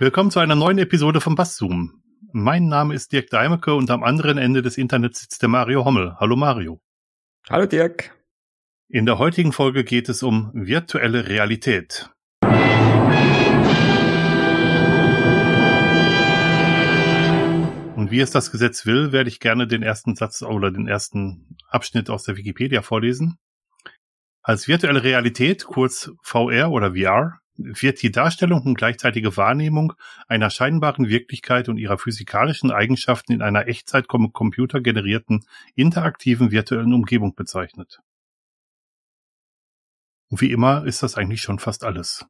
Willkommen zu einer neuen Episode von Basszoom. Mein Name ist Dirk Deimecke und am anderen Ende des Internets sitzt der Mario Hommel. Hallo Mario. Hallo Dirk. In der heutigen Folge geht es um virtuelle Realität. Und wie es das Gesetz will, werde ich gerne den ersten Satz oder den ersten Abschnitt aus der Wikipedia vorlesen. Als virtuelle Realität, kurz VR oder VR, wird die Darstellung und gleichzeitige Wahrnehmung einer scheinbaren Wirklichkeit und ihrer physikalischen Eigenschaften in einer Echtzeit computergenerierten interaktiven virtuellen Umgebung bezeichnet. Und wie immer ist das eigentlich schon fast alles.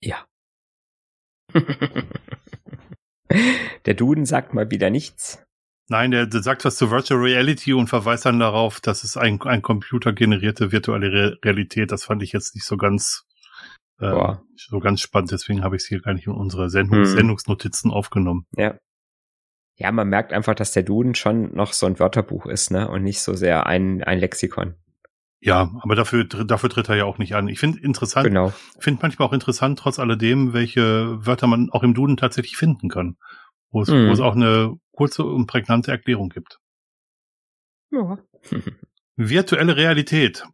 Ja. Der Duden sagt mal wieder nichts. Nein, der, der sagt was zu Virtual Reality und verweist dann darauf, dass es ein, ein computergenerierte virtuelle Re Realität. Das fand ich jetzt nicht so ganz äh, so ganz spannend. Deswegen habe ich es hier gar nicht in unsere Sendung, hm. Sendungsnotizen aufgenommen. Ja. Ja, man merkt einfach, dass der Duden schon noch so ein Wörterbuch ist, ne, und nicht so sehr ein, ein Lexikon. Ja, aber dafür, dafür tritt er ja auch nicht an. Ich finde interessant, genau. finde manchmal auch interessant, trotz alledem, welche Wörter man auch im Duden tatsächlich finden kann. Wo es, mm. wo es hm. auch eine kurze und prägnante Erklärung gibt. Ja. Virtuelle Realität.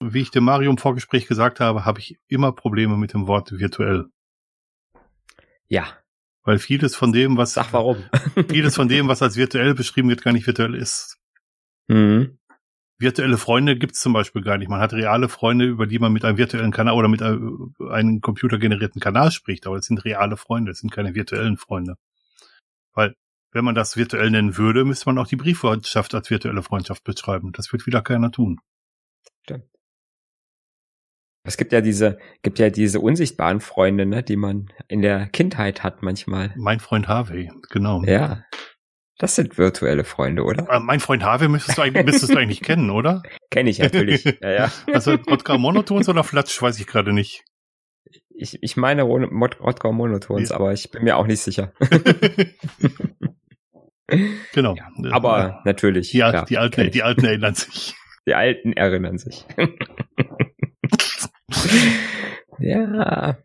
Wie ich dem Mario im Vorgespräch gesagt habe, habe ich immer Probleme mit dem Wort virtuell. Ja. Weil vieles von dem, was. Sag warum. vieles von dem, was als virtuell beschrieben wird, gar nicht virtuell ist. Mhm virtuelle Freunde gibt es zum Beispiel gar nicht. Man hat reale Freunde, über die man mit einem virtuellen Kanal oder mit einem, einem computergenerierten Kanal spricht, aber es sind reale Freunde, es sind keine virtuellen Freunde. Weil, wenn man das virtuell nennen würde, müsste man auch die Brieffreundschaft als virtuelle Freundschaft beschreiben. Das wird wieder keiner tun. Stimmt. Es gibt ja diese, gibt ja diese unsichtbaren Freunde, ne, die man in der Kindheit hat manchmal. Mein Freund Harvey, genau. Ja. Das sind virtuelle Freunde, oder? Äh, mein Freund Harvey müsstest du eigentlich, müsstest du eigentlich kennen, oder? Kenne ich natürlich. Ja, ja. Also Rodger Monotons oder Flatsch, weiß ich gerade nicht. Ich, ich meine Rodger Monotons, ja. aber ich bin mir auch nicht sicher. genau. Ja, aber ja. natürlich. Die, klar, die, Alten, die Alten erinnern sich. Die Alten erinnern sich. ja.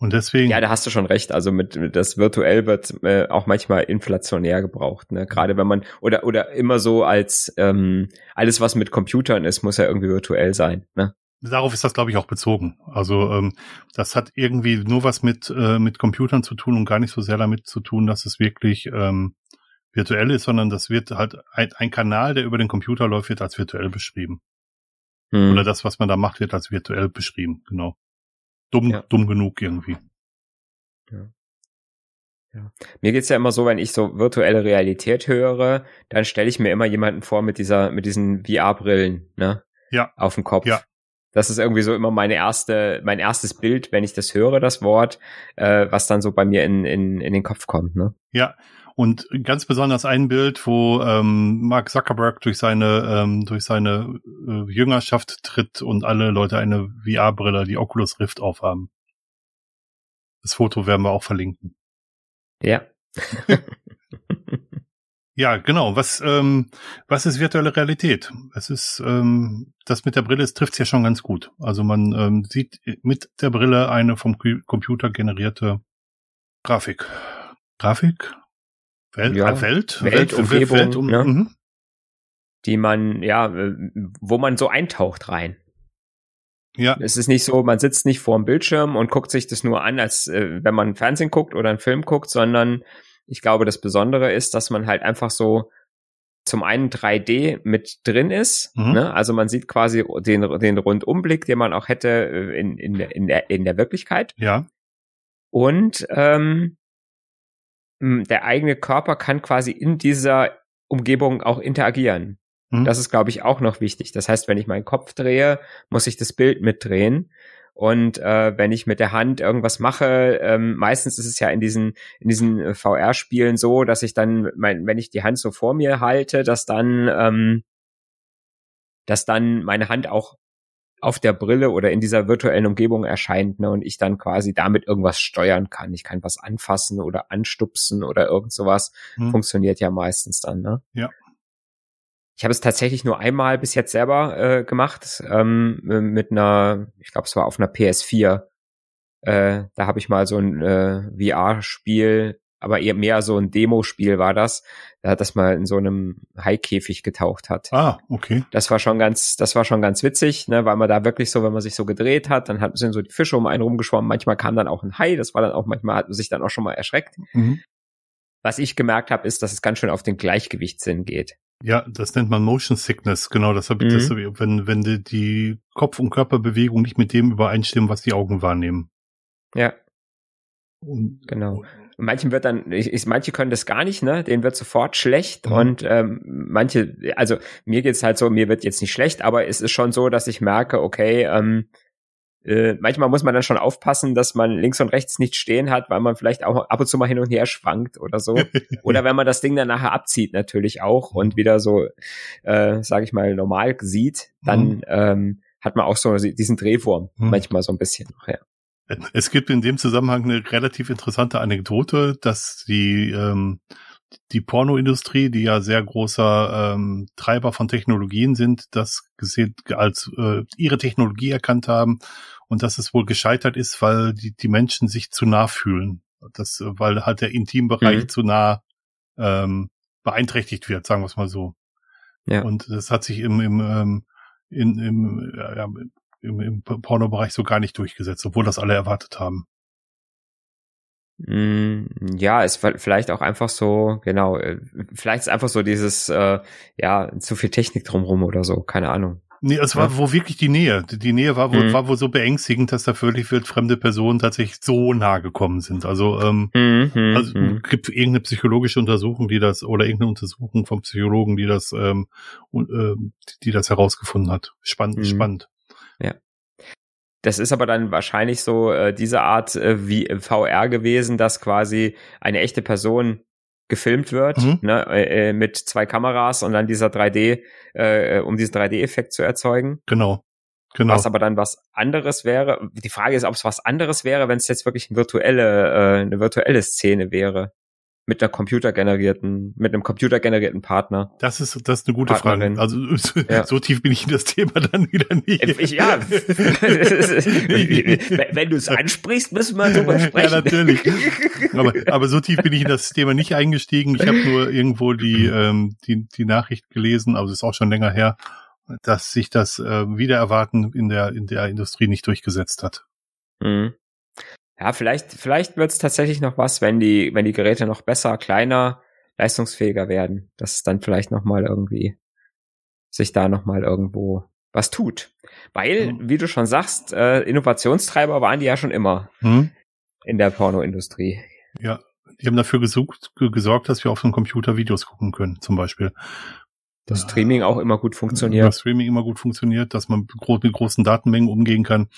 Und deswegen. Ja, da hast du schon recht. Also mit, mit das virtuell wird äh, auch manchmal inflationär gebraucht. Ne? Gerade wenn man oder oder immer so als ähm, alles, was mit Computern ist, muss ja irgendwie virtuell sein. Ne? Darauf ist das, glaube ich, auch bezogen. Also ähm, das hat irgendwie nur was mit äh, mit Computern zu tun und gar nicht so sehr damit zu tun, dass es wirklich ähm, virtuell ist, sondern das wird halt ein, ein Kanal, der über den Computer läuft, wird als virtuell beschrieben. Hm. Oder das, was man da macht, wird als virtuell beschrieben. Genau dumm, ja. dumm genug irgendwie. Ja. Ja. Mir geht's ja immer so, wenn ich so virtuelle Realität höre, dann stelle ich mir immer jemanden vor mit dieser, mit diesen VR-Brillen, ne? Ja. Auf dem Kopf. Ja. Das ist irgendwie so immer meine erste, mein erstes Bild, wenn ich das höre, das Wort, äh, was dann so bei mir in, in, in den Kopf kommt, ne? Ja. Und ganz besonders ein Bild, wo ähm, Mark Zuckerberg durch seine ähm, durch seine äh, Jüngerschaft tritt und alle Leute eine VR-Brille, die Oculus Rift aufhaben. Das Foto werden wir auch verlinken. Ja. ja, genau. Was ähm, was ist virtuelle Realität? Es ist ähm, das mit der Brille, es trifft ja schon ganz gut. Also man ähm, sieht mit der Brille eine vom Computer generierte Grafik. Grafik? Welt, ja, Welt, Welt, Umgebung, Welt, um, ne? Mhm. die man, ja, äh, wo man so eintaucht rein. Ja. Es ist nicht so, man sitzt nicht vor dem Bildschirm und guckt sich das nur an, als äh, wenn man Fernsehen guckt oder einen Film guckt, sondern ich glaube, das Besondere ist, dass man halt einfach so zum einen 3D mit drin ist. Mhm. Ne? Also man sieht quasi den, den Rundumblick, den man auch hätte äh, in, in, in, der, in der Wirklichkeit. Ja. Und ähm, der eigene Körper kann quasi in dieser Umgebung auch interagieren. Mhm. Das ist, glaube ich, auch noch wichtig. Das heißt, wenn ich meinen Kopf drehe, muss ich das Bild mitdrehen. Und äh, wenn ich mit der Hand irgendwas mache, ähm, meistens ist es ja in diesen in diesen äh, VR-Spielen so, dass ich dann, mein, wenn ich die Hand so vor mir halte, dass dann ähm, dass dann meine Hand auch auf der Brille oder in dieser virtuellen Umgebung erscheint ne, und ich dann quasi damit irgendwas steuern kann. Ich kann was anfassen oder anstupsen oder irgend sowas. Hm. Funktioniert ja meistens dann. Ne? Ja. Ich habe es tatsächlich nur einmal bis jetzt selber äh, gemacht ähm, mit einer, ich glaube, es war auf einer PS4. Äh, da habe ich mal so ein äh, VR-Spiel, aber eher mehr so ein Demospiel war das, da das mal in so einem Haikäfig getaucht hat. Ah, okay. Das war schon ganz, das war schon ganz witzig, ne, weil man da wirklich so, wenn man sich so gedreht hat, dann hat, sind so die Fische um einen rumgeschwommen. Manchmal kam dann auch ein Hai. Das war dann auch manchmal hat man sich dann auch schon mal erschreckt. Mhm. Was ich gemerkt habe, ist, dass es ganz schön auf den Gleichgewichtssinn geht. Ja, das nennt man Motion Sickness, genau. Das habe ich, mhm. das, wenn wenn die, die Kopf- und Körperbewegung nicht mit dem übereinstimmen, was die Augen wahrnehmen. Ja. Und, genau. Und manchen wird dann, ich, ich, manche können das gar nicht, ne? Denen wird sofort schlecht mhm. und ähm, manche, also mir geht's halt so, mir wird jetzt nicht schlecht, aber es ist schon so, dass ich merke, okay, ähm, äh, manchmal muss man dann schon aufpassen, dass man links und rechts nicht stehen hat, weil man vielleicht auch ab und zu mal hin und her schwankt oder so. oder wenn man das Ding dann nachher abzieht natürlich auch und wieder so, äh, sage ich mal, normal sieht, dann mhm. ähm, hat man auch so diesen Drehwurm mhm. manchmal so ein bisschen noch, ja. Es gibt in dem Zusammenhang eine relativ interessante Anekdote, dass die ähm, die Pornoindustrie, die ja sehr großer ähm, Treiber von Technologien sind, das gesehen als äh, ihre Technologie erkannt haben und dass es wohl gescheitert ist, weil die, die Menschen sich zu nah fühlen. Das, weil halt der Intimbereich mhm. zu nah ähm, beeinträchtigt wird, sagen wir es mal so. Ja. Und das hat sich im, im, ähm, in, im, ja, im, im Pornobereich so gar nicht durchgesetzt, obwohl das alle erwartet haben. Mm, ja, ist vielleicht auch einfach so, genau, äh, vielleicht ist einfach so dieses, äh, ja, zu viel Technik drumrum oder so, keine Ahnung. Nee, es war ja. wo wirklich die Nähe. Die Nähe war wohl, mhm. war wohl so beängstigend, dass da völlig wird fremde Personen tatsächlich so nah gekommen sind. Also, ähm, mhm, mhm also mhm. gibt irgendeine psychologische Untersuchung, die das, oder irgendeine Untersuchung vom Psychologen, die das, ähm, äh, die das herausgefunden hat. Spannend, mhm. spannend. Ja. Das ist aber dann wahrscheinlich so äh, diese Art äh, wie VR gewesen, dass quasi eine echte Person gefilmt wird, mhm. ne, äh, äh mit zwei Kameras und dann dieser 3D, äh, um diesen 3D-Effekt zu erzeugen. Genau. Genau. Was aber dann was anderes wäre. Die Frage ist, ob es was anderes wäre, wenn es jetzt wirklich eine virtuelle, äh, eine virtuelle Szene wäre mit einer computergenerierten, mit einem computergenerierten Partner. Das ist, das ist eine gute Partnerin. Frage. Also ja. so tief bin ich in das Thema dann wieder nicht. Äh, ich, ja, wenn du es ansprichst, müssen wir drüber sprechen. Ja, natürlich. Aber, aber so tief bin ich in das Thema nicht eingestiegen. Ich habe nur irgendwo die, ähm, die, die Nachricht gelesen, also ist auch schon länger her, dass sich das äh, Wiedererwarten in der, in der Industrie nicht durchgesetzt hat. Mhm. Ja, vielleicht, vielleicht wird es tatsächlich noch was, wenn die, wenn die Geräte noch besser, kleiner, leistungsfähiger werden, dass es dann vielleicht noch mal irgendwie sich da noch mal irgendwo was tut. Weil, mhm. wie du schon sagst, äh, Innovationstreiber waren die ja schon immer mhm. in der Pornoindustrie. Ja, die haben dafür gesucht, gesorgt, dass wir auf dem Computer Videos gucken können, zum Beispiel. Das Streaming auch immer gut funktioniert. Das Streaming immer gut funktioniert, dass man mit großen Datenmengen umgehen kann.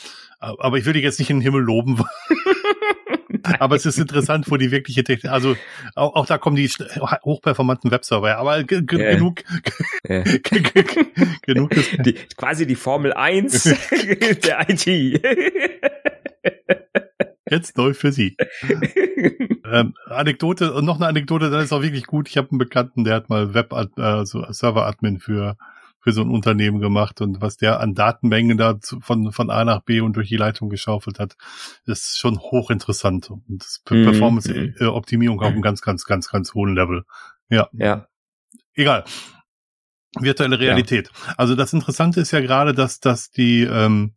Aber ich will dich jetzt nicht in den Himmel loben. aber es ist interessant, wo die wirkliche Technik, also auch, auch da kommen die hochperformanten Webserver, aber äh. genug, äh. genug des die, quasi die Formel 1 der IT. Jetzt neu für Sie. ähm, Anekdote und noch eine Anekdote, das ist auch wirklich gut. Ich habe einen Bekannten, der hat mal Web, also Server-Admin für für so ein Unternehmen gemacht und was der an Datenmengen da von, von A nach B und durch die Leitung geschaufelt hat, ist schon hochinteressant und mhm. Performance-Optimierung mhm. auf einem ganz, ganz, ganz, ganz hohen Level. Ja. Ja. Egal. Virtuelle Realität. Ja. Also das Interessante ist ja gerade, dass, dass die, ähm,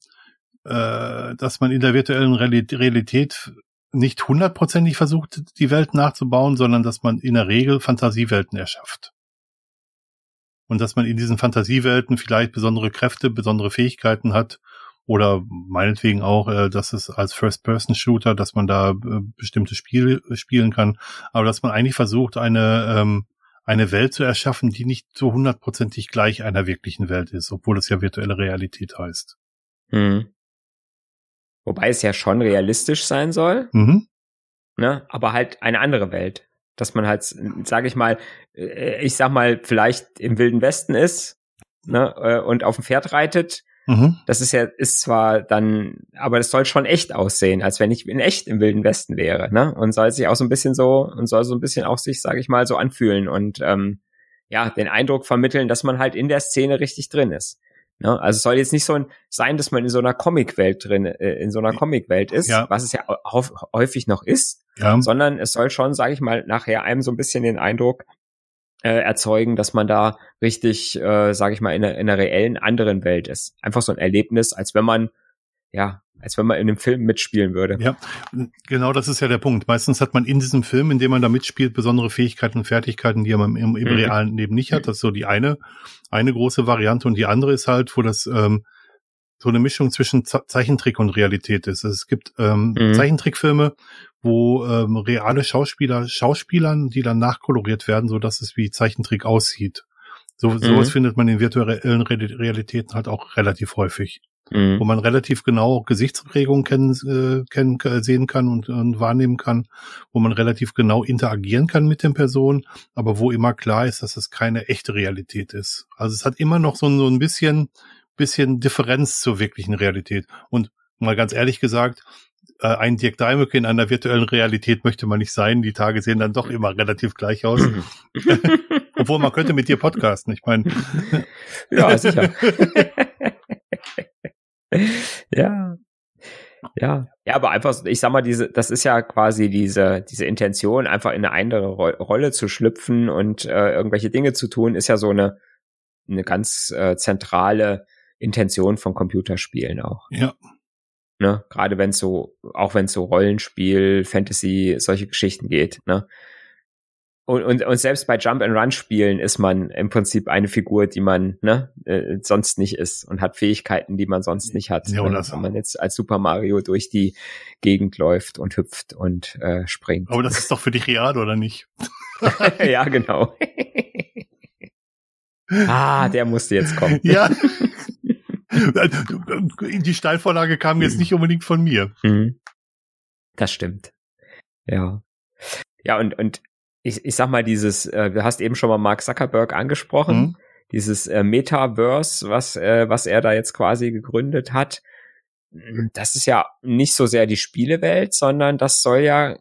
äh, dass man in der virtuellen Realität nicht hundertprozentig versucht, die Welt nachzubauen, sondern dass man in der Regel Fantasiewelten erschafft und dass man in diesen Fantasiewelten vielleicht besondere Kräfte, besondere Fähigkeiten hat oder meinetwegen auch, äh, dass es als First-Person-Shooter, dass man da äh, bestimmte Spiele spielen kann, aber dass man eigentlich versucht, eine ähm, eine Welt zu erschaffen, die nicht so hundertprozentig gleich einer wirklichen Welt ist, obwohl es ja virtuelle Realität heißt. Hm. Wobei es ja schon realistisch sein soll, mhm. ne? aber halt eine andere Welt dass man halt, sage ich mal, äh, ich sag mal, vielleicht im Wilden Westen ist ne, äh, und auf dem Pferd reitet. Mhm. Das ist ja, ist zwar dann, aber das soll schon echt aussehen, als wenn ich in echt im Wilden Westen wäre, ne? Und soll sich auch so ein bisschen so und soll so ein bisschen auch sich, sage ich mal, so anfühlen und ähm, ja, den Eindruck vermitteln, dass man halt in der Szene richtig drin ist. Ne? Also es soll jetzt nicht so ein, sein, dass man in so einer Comicwelt drin, äh, in so einer Comicwelt ist, ja. was es ja häufig noch ist, ja. sondern es soll schon, sage ich mal, nachher einem so ein bisschen den Eindruck äh, erzeugen, dass man da richtig, äh, sage ich mal, in einer, in einer reellen anderen Welt ist. Einfach so ein Erlebnis, als wenn man ja als wenn man in einem Film mitspielen würde. Ja, genau das ist ja der Punkt. Meistens hat man in diesem Film, in dem man da mitspielt, besondere Fähigkeiten und Fertigkeiten, die man im, im mhm. realen Leben nicht hat. Das ist so die eine, eine große Variante. Und die andere ist halt, wo das ähm, so eine Mischung zwischen Zeichentrick und Realität ist. Es gibt ähm, mhm. Zeichentrickfilme, wo ähm, reale Schauspieler Schauspielern, die dann nachkoloriert werden, so dass es wie Zeichentrick aussieht. So, mhm. sowas findet man in virtuellen Realitäten halt auch relativ häufig mhm. wo man relativ genau Gesichtsprägungen kennen, äh, kennen, äh, sehen kann und, und wahrnehmen kann, wo man relativ genau interagieren kann mit den Personen, aber wo immer klar ist, dass es keine echte Realität ist. Also es hat immer noch so, so ein bisschen, bisschen Differenz zur wirklichen Realität. Und mal ganz ehrlich gesagt, äh, ein Dirk Daimöke in einer virtuellen Realität möchte man nicht sein. Die Tage sehen dann doch immer relativ gleich aus. Obwohl man könnte mit dir podcasten. Ich meine. ja, sicher. ja. Ja, ja, aber einfach, ich sag mal, diese, das ist ja quasi diese, diese Intention, einfach in eine andere Ro Rolle zu schlüpfen und äh, irgendwelche Dinge zu tun, ist ja so eine, eine ganz äh, zentrale Intention von Computerspielen auch. Ja. Ne? Gerade wenn es so, auch wenn es so Rollenspiel, Fantasy, solche Geschichten geht, ne? Und, und, und selbst bei Jump-and-Run-Spielen ist man im Prinzip eine Figur, die man ne, äh, sonst nicht ist und hat Fähigkeiten, die man sonst nicht hat. Ja, ne? Wenn man jetzt als Super Mario durch die Gegend läuft und hüpft und äh, springt. Aber das ist doch für dich real, oder nicht? ja, genau. ah, der musste jetzt kommen. Ja. Die Steilvorlage kam jetzt nicht unbedingt von mir. Mhm. Das stimmt. Ja. Ja, und, und ich, ich sag mal, dieses, äh, du hast eben schon mal Mark Zuckerberg angesprochen, mhm. dieses äh, Metaverse, was, äh, was er da jetzt quasi gegründet hat. Das ist ja nicht so sehr die Spielewelt, sondern das soll ja,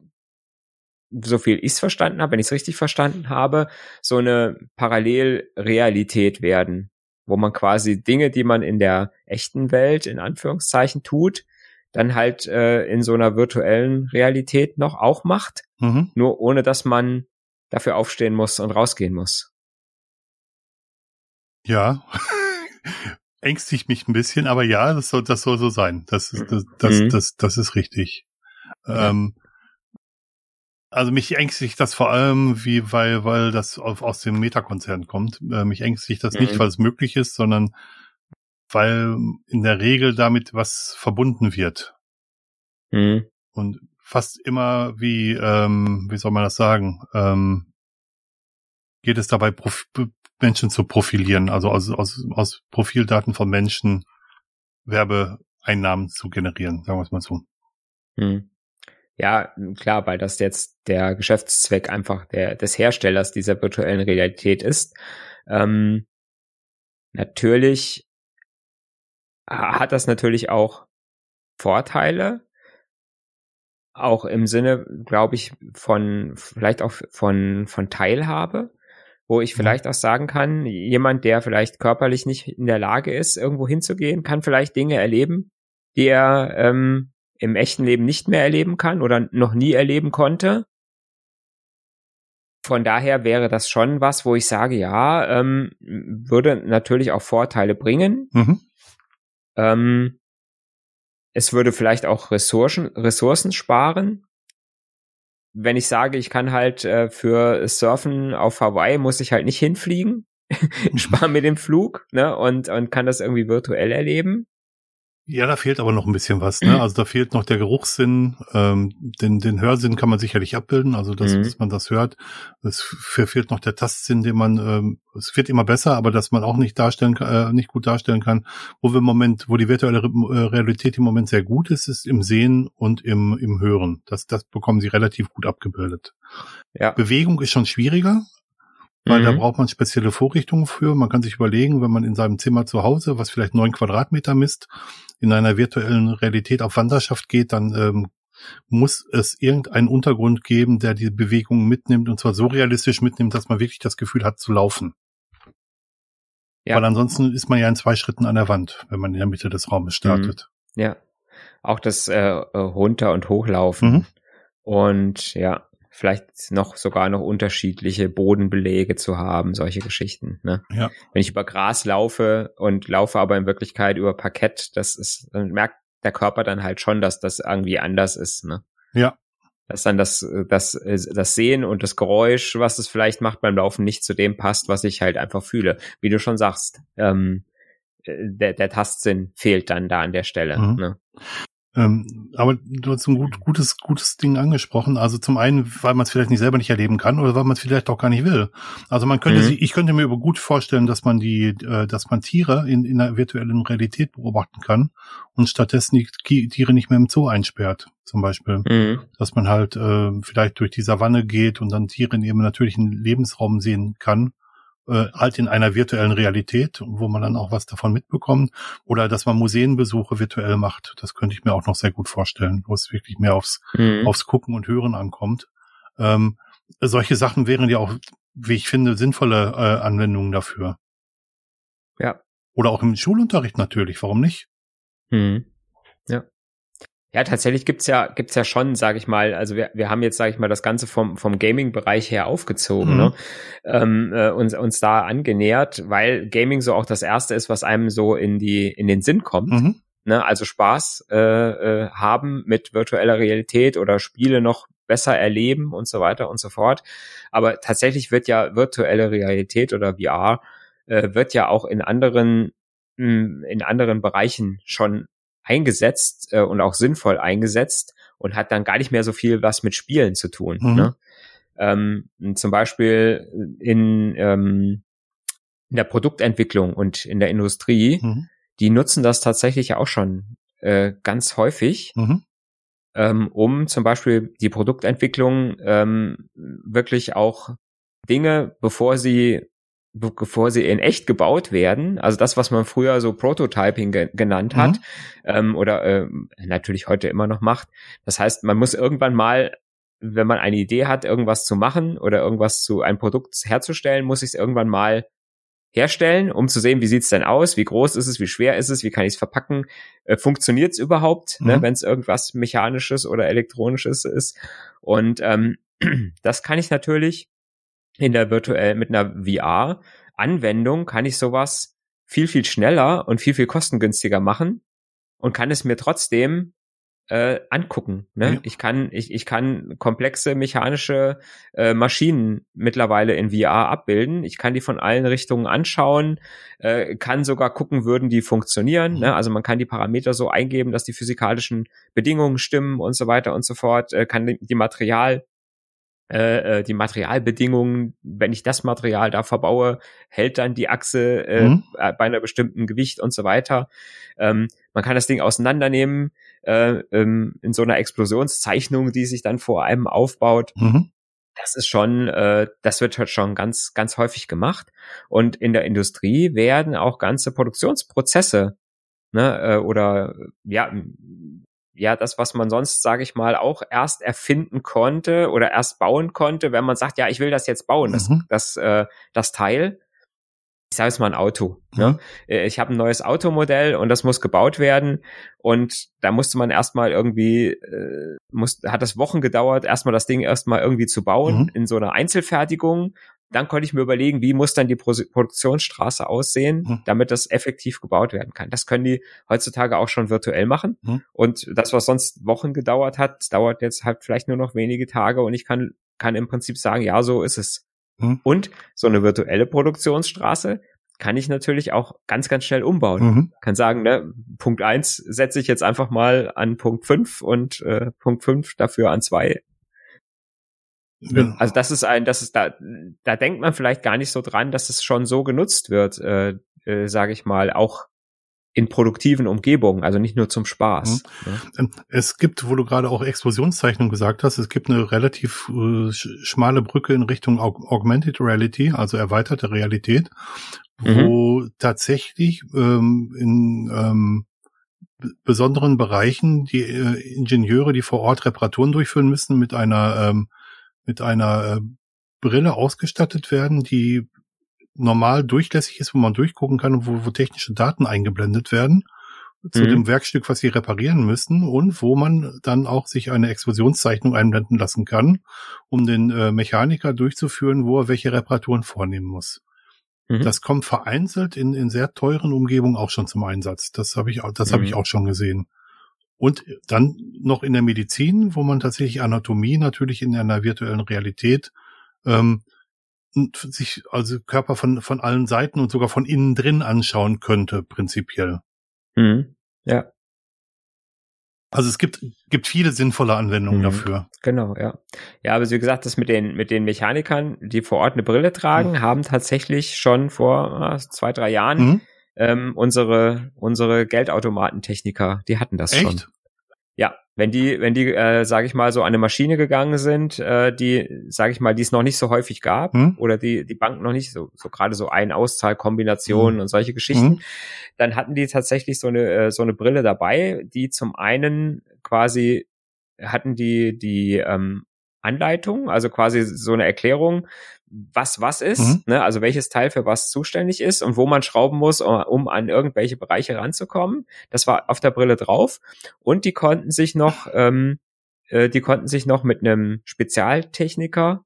so viel ich es verstanden habe, wenn ich es richtig verstanden habe, so eine Parallelrealität werden, wo man quasi Dinge, die man in der echten Welt in Anführungszeichen tut, dann halt äh, in so einer virtuellen Realität noch auch macht, mhm. nur ohne dass man dafür aufstehen muss und rausgehen muss. Ja. Ängstigt mich ein bisschen, aber ja, das soll, das soll so sein. Das ist, das, das, mhm. das, das, ist richtig. Ja. Ähm, also mich ängstigt das vor allem, wie, weil, weil das auf, aus dem Meta-Konzern kommt. Äh, mich ängstigt das mhm. nicht, weil es möglich ist, sondern weil in der Regel damit was verbunden wird. Mhm. Und fast immer wie, ähm, wie soll man das sagen, ähm, geht es dabei, Prof Menschen zu profilieren, also aus, aus, aus Profildaten von Menschen Werbeeinnahmen zu generieren, sagen wir es mal so. Hm. Ja, klar, weil das jetzt der Geschäftszweck einfach der, des Herstellers dieser virtuellen Realität ist. Ähm, natürlich hat das natürlich auch Vorteile, auch im Sinne, glaube ich, von vielleicht auch von von Teilhabe, wo ich mhm. vielleicht auch sagen kann, jemand, der vielleicht körperlich nicht in der Lage ist, irgendwo hinzugehen, kann vielleicht Dinge erleben, die er ähm, im echten Leben nicht mehr erleben kann oder noch nie erleben konnte. Von daher wäre das schon was, wo ich sage, ja, ähm, würde natürlich auch Vorteile bringen. Mhm. Ähm, es würde vielleicht auch Ressourcen, Ressourcen sparen. Wenn ich sage, ich kann halt äh, für Surfen auf Hawaii, muss ich halt nicht hinfliegen, spare mir den Flug ne, und, und kann das irgendwie virtuell erleben. Ja, da fehlt aber noch ein bisschen was. Ne? Also da fehlt noch der Geruchssinn. Ähm, den, den Hörsinn kann man sicherlich abbilden, also dass, mhm. dass man das hört. Es fehlt noch der Tastsinn, den man. Ähm, es wird immer besser, aber dass man auch nicht darstellen, äh, nicht gut darstellen kann. Wo wir im Moment, wo die virtuelle äh, Realität im Moment sehr gut ist, ist im Sehen und im im Hören. Das das bekommen sie relativ gut abgebildet. Ja. Bewegung ist schon schwieriger weil mhm. da braucht man spezielle Vorrichtungen für. Man kann sich überlegen, wenn man in seinem Zimmer zu Hause, was vielleicht neun Quadratmeter misst, in einer virtuellen Realität auf Wanderschaft geht, dann ähm, muss es irgendeinen Untergrund geben, der die Bewegungen mitnimmt und zwar so realistisch mitnimmt, dass man wirklich das Gefühl hat zu laufen. Ja. Weil ansonsten ist man ja in zwei Schritten an der Wand, wenn man in der Mitte des Raumes startet. Mhm. Ja. Auch das äh, äh runter und hochlaufen. Mhm. Und ja, vielleicht noch sogar noch unterschiedliche Bodenbelege zu haben, solche Geschichten. Ne? Ja. Wenn ich über Gras laufe und laufe aber in Wirklichkeit über Parkett, das ist, dann merkt der Körper dann halt schon, dass das irgendwie anders ist. Ne? Ja. Dass dann das, das, das Sehen und das Geräusch, was es vielleicht macht beim Laufen, nicht zu dem passt, was ich halt einfach fühle. Wie du schon sagst, ähm, der, der Tastsinn fehlt dann da an der Stelle. Mhm. Ne? Ähm, aber du hast ein gut, gutes, gutes Ding angesprochen. Also zum einen, weil man es vielleicht nicht selber nicht erleben kann oder weil man es vielleicht auch gar nicht will. Also man könnte mhm. sich, ich könnte mir über gut vorstellen, dass man die, äh, dass man Tiere in, in einer virtuellen Realität beobachten kann und stattdessen die Tiere nicht mehr im Zoo einsperrt, zum Beispiel. Mhm. Dass man halt äh, vielleicht durch die Savanne geht und dann Tiere in ihrem natürlichen Lebensraum sehen kann äh, halt in einer virtuellen Realität, wo man dann auch was davon mitbekommt. Oder dass man Museenbesuche virtuell macht. Das könnte ich mir auch noch sehr gut vorstellen, wo es wirklich mehr aufs, mhm. aufs Gucken und Hören ankommt. Ähm, solche Sachen wären ja auch, wie ich finde, sinnvolle äh, Anwendungen dafür. Ja. Oder auch im Schulunterricht natürlich, warum nicht? Mhm. Ja. Tatsächlich gibt's ja gibt's ja schon, sage ich mal, also wir, wir haben jetzt, sage ich mal, das Ganze vom vom Gaming-Bereich her aufgezogen, mhm. ne? ähm, äh, uns uns da angenähert, weil Gaming so auch das erste ist, was einem so in die in den Sinn kommt. Mhm. Ne? Also Spaß äh, äh, haben mit virtueller Realität oder Spiele noch besser erleben und so weiter und so fort. Aber tatsächlich wird ja virtuelle Realität oder VR äh, wird ja auch in anderen hm, in anderen Bereichen schon eingesetzt äh, und auch sinnvoll eingesetzt und hat dann gar nicht mehr so viel was mit Spielen zu tun. Mhm. Ne? Ähm, zum Beispiel in, ähm, in der Produktentwicklung und in der Industrie, mhm. die nutzen das tatsächlich auch schon äh, ganz häufig, mhm. ähm, um zum Beispiel die Produktentwicklung ähm, wirklich auch Dinge, bevor sie bevor sie in echt gebaut werden, also das, was man früher so Prototyping ge genannt hat, mhm. ähm, oder äh, natürlich heute immer noch macht. Das heißt, man muss irgendwann mal, wenn man eine Idee hat, irgendwas zu machen oder irgendwas zu ein Produkt herzustellen, muss ich es irgendwann mal herstellen, um zu sehen, wie sieht's denn aus, wie groß ist es, wie schwer ist es, wie kann ich es verpacken, äh, funktioniert es überhaupt, ne, mhm. ne, wenn es irgendwas mechanisches oder elektronisches ist. Und ähm, das kann ich natürlich in der virtuell mit einer VR-Anwendung kann ich sowas viel, viel schneller und viel, viel kostengünstiger machen und kann es mir trotzdem äh, angucken. Ne? Ja. Ich kann ich, ich kann komplexe mechanische äh, Maschinen mittlerweile in VR abbilden. Ich kann die von allen Richtungen anschauen, äh, kann sogar gucken, würden die funktionieren. Mhm. Ne? Also man kann die Parameter so eingeben, dass die physikalischen Bedingungen stimmen und so weiter und so fort. Äh, kann die, die Material äh, äh, die Materialbedingungen, wenn ich das Material da verbaue, hält dann die Achse äh, mhm. Äh, bei einer bestimmten Gewicht und so weiter. Ähm, man kann das Ding auseinandernehmen äh, ähm, in so einer Explosionszeichnung, die sich dann vor einem aufbaut. Mhm. Das ist schon, äh, das wird halt schon ganz, ganz häufig gemacht. Und in der Industrie werden auch ganze Produktionsprozesse ne, äh, oder ja, ja, das, was man sonst, sage ich mal, auch erst erfinden konnte oder erst bauen konnte, wenn man sagt, ja, ich will das jetzt bauen, das, mhm. das, äh, das Teil. Ich sage jetzt mal ein Auto. Mhm. Ne? Ich habe ein neues Automodell und das muss gebaut werden. Und da musste man erstmal irgendwie, äh, muss, hat das Wochen gedauert, erstmal das Ding erstmal irgendwie zu bauen mhm. in so einer Einzelfertigung dann konnte ich mir überlegen, wie muss dann die Pro Produktionsstraße aussehen, hm. damit das effektiv gebaut werden kann. Das können die heutzutage auch schon virtuell machen. Hm. Und das, was sonst Wochen gedauert hat, dauert jetzt halt vielleicht nur noch wenige Tage und ich kann, kann im Prinzip sagen, ja, so ist es. Hm. Und so eine virtuelle Produktionsstraße kann ich natürlich auch ganz, ganz schnell umbauen. Mhm. Kann sagen, ne, Punkt eins setze ich jetzt einfach mal an Punkt fünf und äh, Punkt fünf dafür an zwei ja. Also das ist ein, das ist da, da denkt man vielleicht gar nicht so dran, dass es schon so genutzt wird, äh, äh, sage ich mal, auch in produktiven Umgebungen, also nicht nur zum Spaß. Mhm. Ne? Es gibt, wo du gerade auch Explosionszeichnung gesagt hast, es gibt eine relativ äh, schmale Brücke in Richtung Aug Augmented Reality, also erweiterte Realität, mhm. wo tatsächlich ähm, in ähm, besonderen Bereichen die äh, Ingenieure, die vor Ort Reparaturen durchführen müssen, mit einer ähm, mit einer äh, Brille ausgestattet werden, die normal durchlässig ist, wo man durchgucken kann und wo, wo technische Daten eingeblendet werden zu mhm. dem Werkstück, was sie reparieren müssen und wo man dann auch sich eine Explosionszeichnung einblenden lassen kann, um den äh, Mechaniker durchzuführen, wo er welche Reparaturen vornehmen muss. Mhm. Das kommt vereinzelt in, in sehr teuren Umgebungen auch schon zum Einsatz. Das habe ich, das mhm. habe ich auch schon gesehen. Und dann noch in der Medizin, wo man tatsächlich Anatomie natürlich in einer virtuellen Realität ähm, sich also Körper von, von allen Seiten und sogar von innen drin anschauen könnte, prinzipiell. Mhm. Ja. Also es gibt, gibt viele sinnvolle Anwendungen mhm. dafür. Genau, ja. Ja, aber wie gesagt, das mit den, mit den Mechanikern, die vor Ort eine Brille tragen, mhm. haben tatsächlich schon vor äh, zwei, drei Jahren mhm. Ähm, unsere, unsere Geldautomatentechniker, die hatten das Echt? schon. Ja, wenn die, wenn die, äh, sage ich mal, so an eine Maschine gegangen sind, äh, die, sage ich mal, die es noch nicht so häufig gab hm? oder die die Bank noch nicht so, so gerade so ein Auszahlkombinationen hm. und solche Geschichten, hm? dann hatten die tatsächlich so eine äh, so eine Brille dabei, die zum einen quasi hatten die die ähm, Anleitung, also quasi so eine Erklärung, was was ist, mhm. ne? also welches Teil für was zuständig ist und wo man schrauben muss, um an irgendwelche Bereiche ranzukommen. Das war auf der Brille drauf und die konnten sich noch, ähm, äh, die konnten sich noch mit einem Spezialtechniker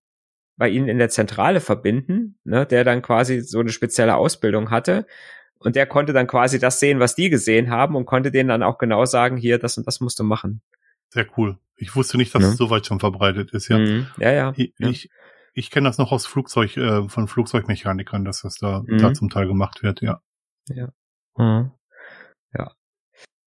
bei ihnen in der Zentrale verbinden, ne? der dann quasi so eine spezielle Ausbildung hatte. Und der konnte dann quasi das sehen, was die gesehen haben und konnte denen dann auch genau sagen, hier, das und das musst du machen. Sehr cool. Ich wusste nicht, dass ja. es so weit schon verbreitet ist, ja. Mhm. Ja, ja. Ich, ja. ich, ich kenne das noch aus Flugzeug, äh, von Flugzeugmechanikern, dass das da, mhm. da zum Teil gemacht wird, ja. Ja. Mhm. Ja.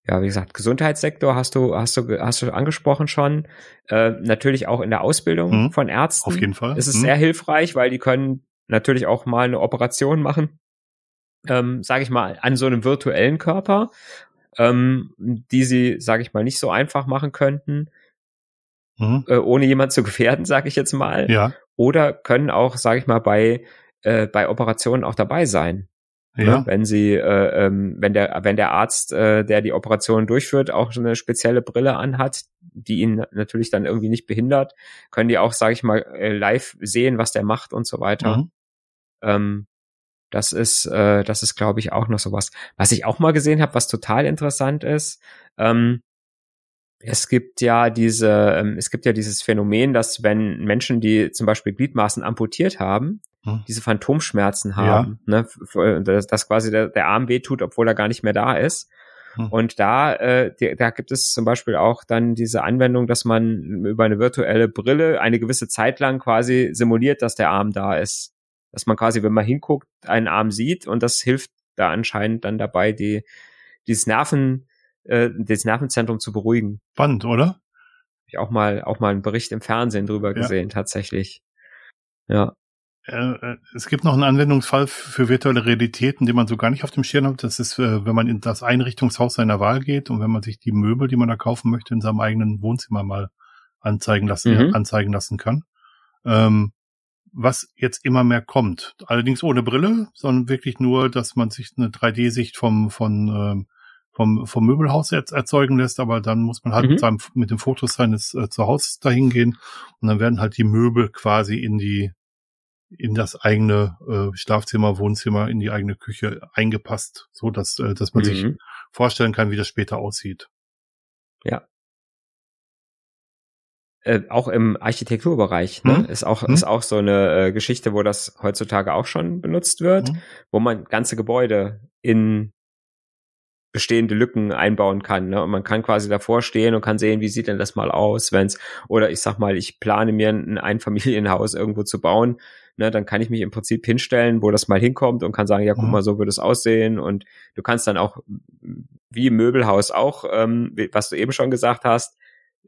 Ja, wie gesagt, Gesundheitssektor hast du, hast du, hast du angesprochen schon. Äh, natürlich auch in der Ausbildung mhm. von Ärzten. Auf jeden Fall. Ist es mhm. sehr hilfreich, weil die können natürlich auch mal eine Operation machen, ähm, sage ich mal, an so einem virtuellen Körper ähm, die sie, sage ich mal, nicht so einfach machen könnten, mhm. äh, ohne jemand zu gefährden, sage ich jetzt mal. Ja. Oder können auch, sage ich mal, bei äh, bei Operationen auch dabei sein. Ne? Ja. Ne? Wenn sie, äh, ähm, wenn der, wenn der Arzt, äh, der die Operation durchführt, auch so eine spezielle Brille anhat, die ihn natürlich dann irgendwie nicht behindert, können die auch, sage ich mal, äh, live sehen, was der macht und so weiter. Mhm. Ähm, das ist, äh, das ist, glaube ich, auch noch sowas. Was ich auch mal gesehen habe, was total interessant ist, ähm, es gibt ja diese, ähm, es gibt ja dieses Phänomen, dass wenn Menschen, die zum Beispiel Gliedmaßen amputiert haben, hm. diese Phantomschmerzen haben, ja. ne, dass, dass quasi der, der Arm wehtut, obwohl er gar nicht mehr da ist. Hm. Und da, äh, die, da gibt es zum Beispiel auch dann diese Anwendung, dass man über eine virtuelle Brille eine gewisse Zeit lang quasi simuliert, dass der Arm da ist dass man quasi, wenn man hinguckt, einen Arm sieht und das hilft da anscheinend dann dabei, die, dieses Nerven, äh, das Nervenzentrum zu beruhigen. Spannend, oder? Hab ich auch mal, auch mal einen Bericht im Fernsehen drüber ja. gesehen, tatsächlich. Ja. Äh, äh, es gibt noch einen Anwendungsfall für virtuelle Realitäten, den man so gar nicht auf dem Schirm hat. Das ist, äh, wenn man in das Einrichtungshaus seiner Wahl geht und wenn man sich die Möbel, die man da kaufen möchte, in seinem eigenen Wohnzimmer mal anzeigen lassen, mhm. anzeigen lassen kann. Ähm, was jetzt immer mehr kommt. Allerdings ohne Brille, sondern wirklich nur, dass man sich eine 3D-Sicht vom, von, ähm, vom, vom Möbelhaus erzeugen lässt, aber dann muss man halt mhm. mit, seinem, mit dem Fotos seines äh, Zuhauses dahin gehen und dann werden halt die Möbel quasi in die, in das eigene äh, Schlafzimmer, Wohnzimmer, in die eigene Küche eingepasst, so dass, äh, dass man mhm. sich vorstellen kann, wie das später aussieht. Ja, äh, auch im Architekturbereich ne? Mhm. ist auch mhm. ist auch so eine äh, Geschichte, wo das heutzutage auch schon benutzt wird, mhm. wo man ganze Gebäude in bestehende Lücken einbauen kann. Ne? Und man kann quasi davor stehen und kann sehen, wie sieht denn das mal aus, wenn's oder ich sag mal, ich plane mir ein Einfamilienhaus irgendwo zu bauen, ne, dann kann ich mich im Prinzip hinstellen, wo das mal hinkommt und kann sagen, ja, guck mhm. mal, so würde es aussehen. Und du kannst dann auch, wie im Möbelhaus auch, ähm, was du eben schon gesagt hast,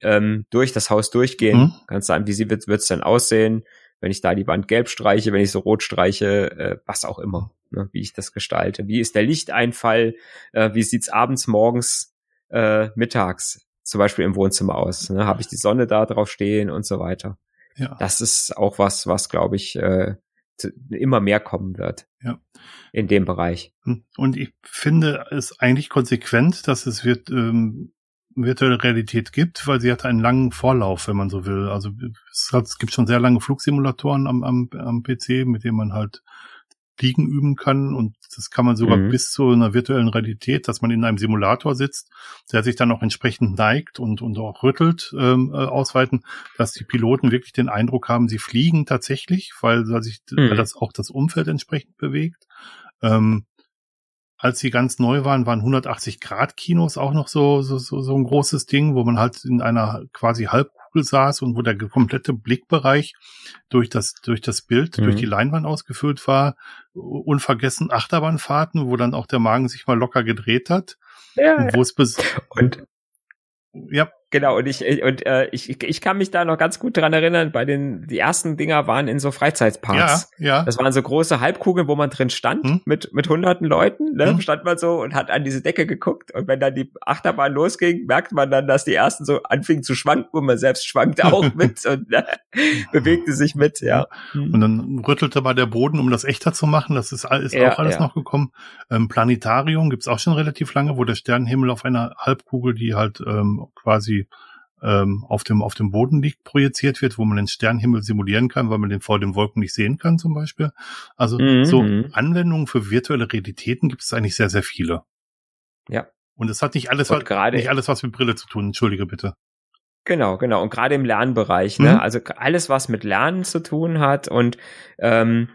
ähm, durch das Haus durchgehen. Mhm. Kannst sagen, wie wird es denn aussehen, wenn ich da die Wand gelb streiche, wenn ich so rot streiche, äh, was auch immer, ne, wie ich das gestalte. Wie ist der Lichteinfall? Äh, wie sieht's abends, morgens, äh, mittags zum Beispiel im Wohnzimmer aus? Ne? Habe ich die Sonne da drauf stehen und so weiter. Ja. Das ist auch was, was glaube ich äh, immer mehr kommen wird. Ja. In dem Bereich. Und ich finde es eigentlich konsequent, dass es wird ähm, virtuelle Realität gibt, weil sie hat einen langen Vorlauf, wenn man so will. Also es, hat, es gibt schon sehr lange Flugsimulatoren am, am, am PC, mit denen man halt Fliegen üben kann und das kann man sogar mhm. bis zu einer virtuellen Realität, dass man in einem Simulator sitzt, der sich dann auch entsprechend neigt und, und auch rüttelt, ähm, äh, ausweiten, dass die Piloten wirklich den Eindruck haben, sie fliegen tatsächlich, weil, weil sich mhm. weil das auch das Umfeld entsprechend bewegt. Ähm, als sie ganz neu waren, waren 180 Grad Kinos auch noch so, so, so, so ein großes Ding, wo man halt in einer quasi Halbkugel saß und wo der komplette Blickbereich durch das, durch das Bild, mhm. durch die Leinwand ausgefüllt war. Unvergessen Achterbahnfahrten, wo dann auch der Magen sich mal locker gedreht hat. Ja. Wo es bis und ja. Genau, und ich, und äh, ich, ich kann mich da noch ganz gut dran erinnern, bei den, die ersten Dinger waren in so Freizeitparks. Ja, ja. Das waren so große Halbkugeln, wo man drin stand, hm? mit, mit hunderten Leuten, ne? Hm? stand man so und hat an diese Decke geguckt. Und wenn dann die Achterbahn losging, merkt man dann, dass die ersten so anfingen zu schwanken und man selbst schwankte auch mit und äh, bewegte sich mit, ja. Hm. Und dann rüttelte mal der Boden, um das echter zu machen. Das ist, ist ja, auch alles ja. noch gekommen. Ähm, Planetarium gibt's auch schon relativ lange, wo der Sternenhimmel auf einer Halbkugel, die halt ähm, quasi ähm, auf dem auf dem Boden liegt, projiziert wird, wo man den Sternenhimmel simulieren kann, weil man den vor den Wolken nicht sehen kann, zum Beispiel. Also mhm. so Anwendungen für virtuelle Realitäten gibt es eigentlich sehr sehr viele. Ja. Und es hat nicht alles, was, nicht alles was mit Brille zu tun. Entschuldige bitte. Genau, genau. Und gerade im Lernbereich, ne? mhm. ne? Also alles, was mit Lernen zu tun hat und ähm,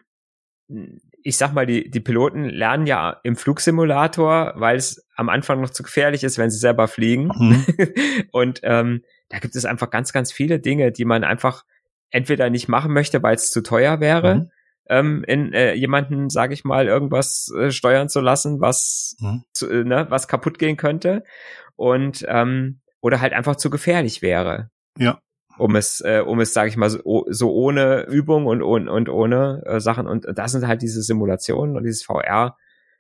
ich sag mal, die, die Piloten lernen ja im Flugsimulator, weil es am Anfang noch zu gefährlich ist, wenn sie selber fliegen. Mhm. und ähm, da gibt es einfach ganz, ganz viele Dinge, die man einfach entweder nicht machen möchte, weil es zu teuer wäre, mhm. ähm, in äh, jemanden, sage ich mal, irgendwas äh, steuern zu lassen, was mhm. zu, äh, ne, was kaputt gehen könnte und ähm, oder halt einfach zu gefährlich wäre. Ja um es, äh, um es, sage ich mal, so, so ohne Übung und, und, und ohne äh, Sachen. Und das sind halt diese Simulationen und dieses VR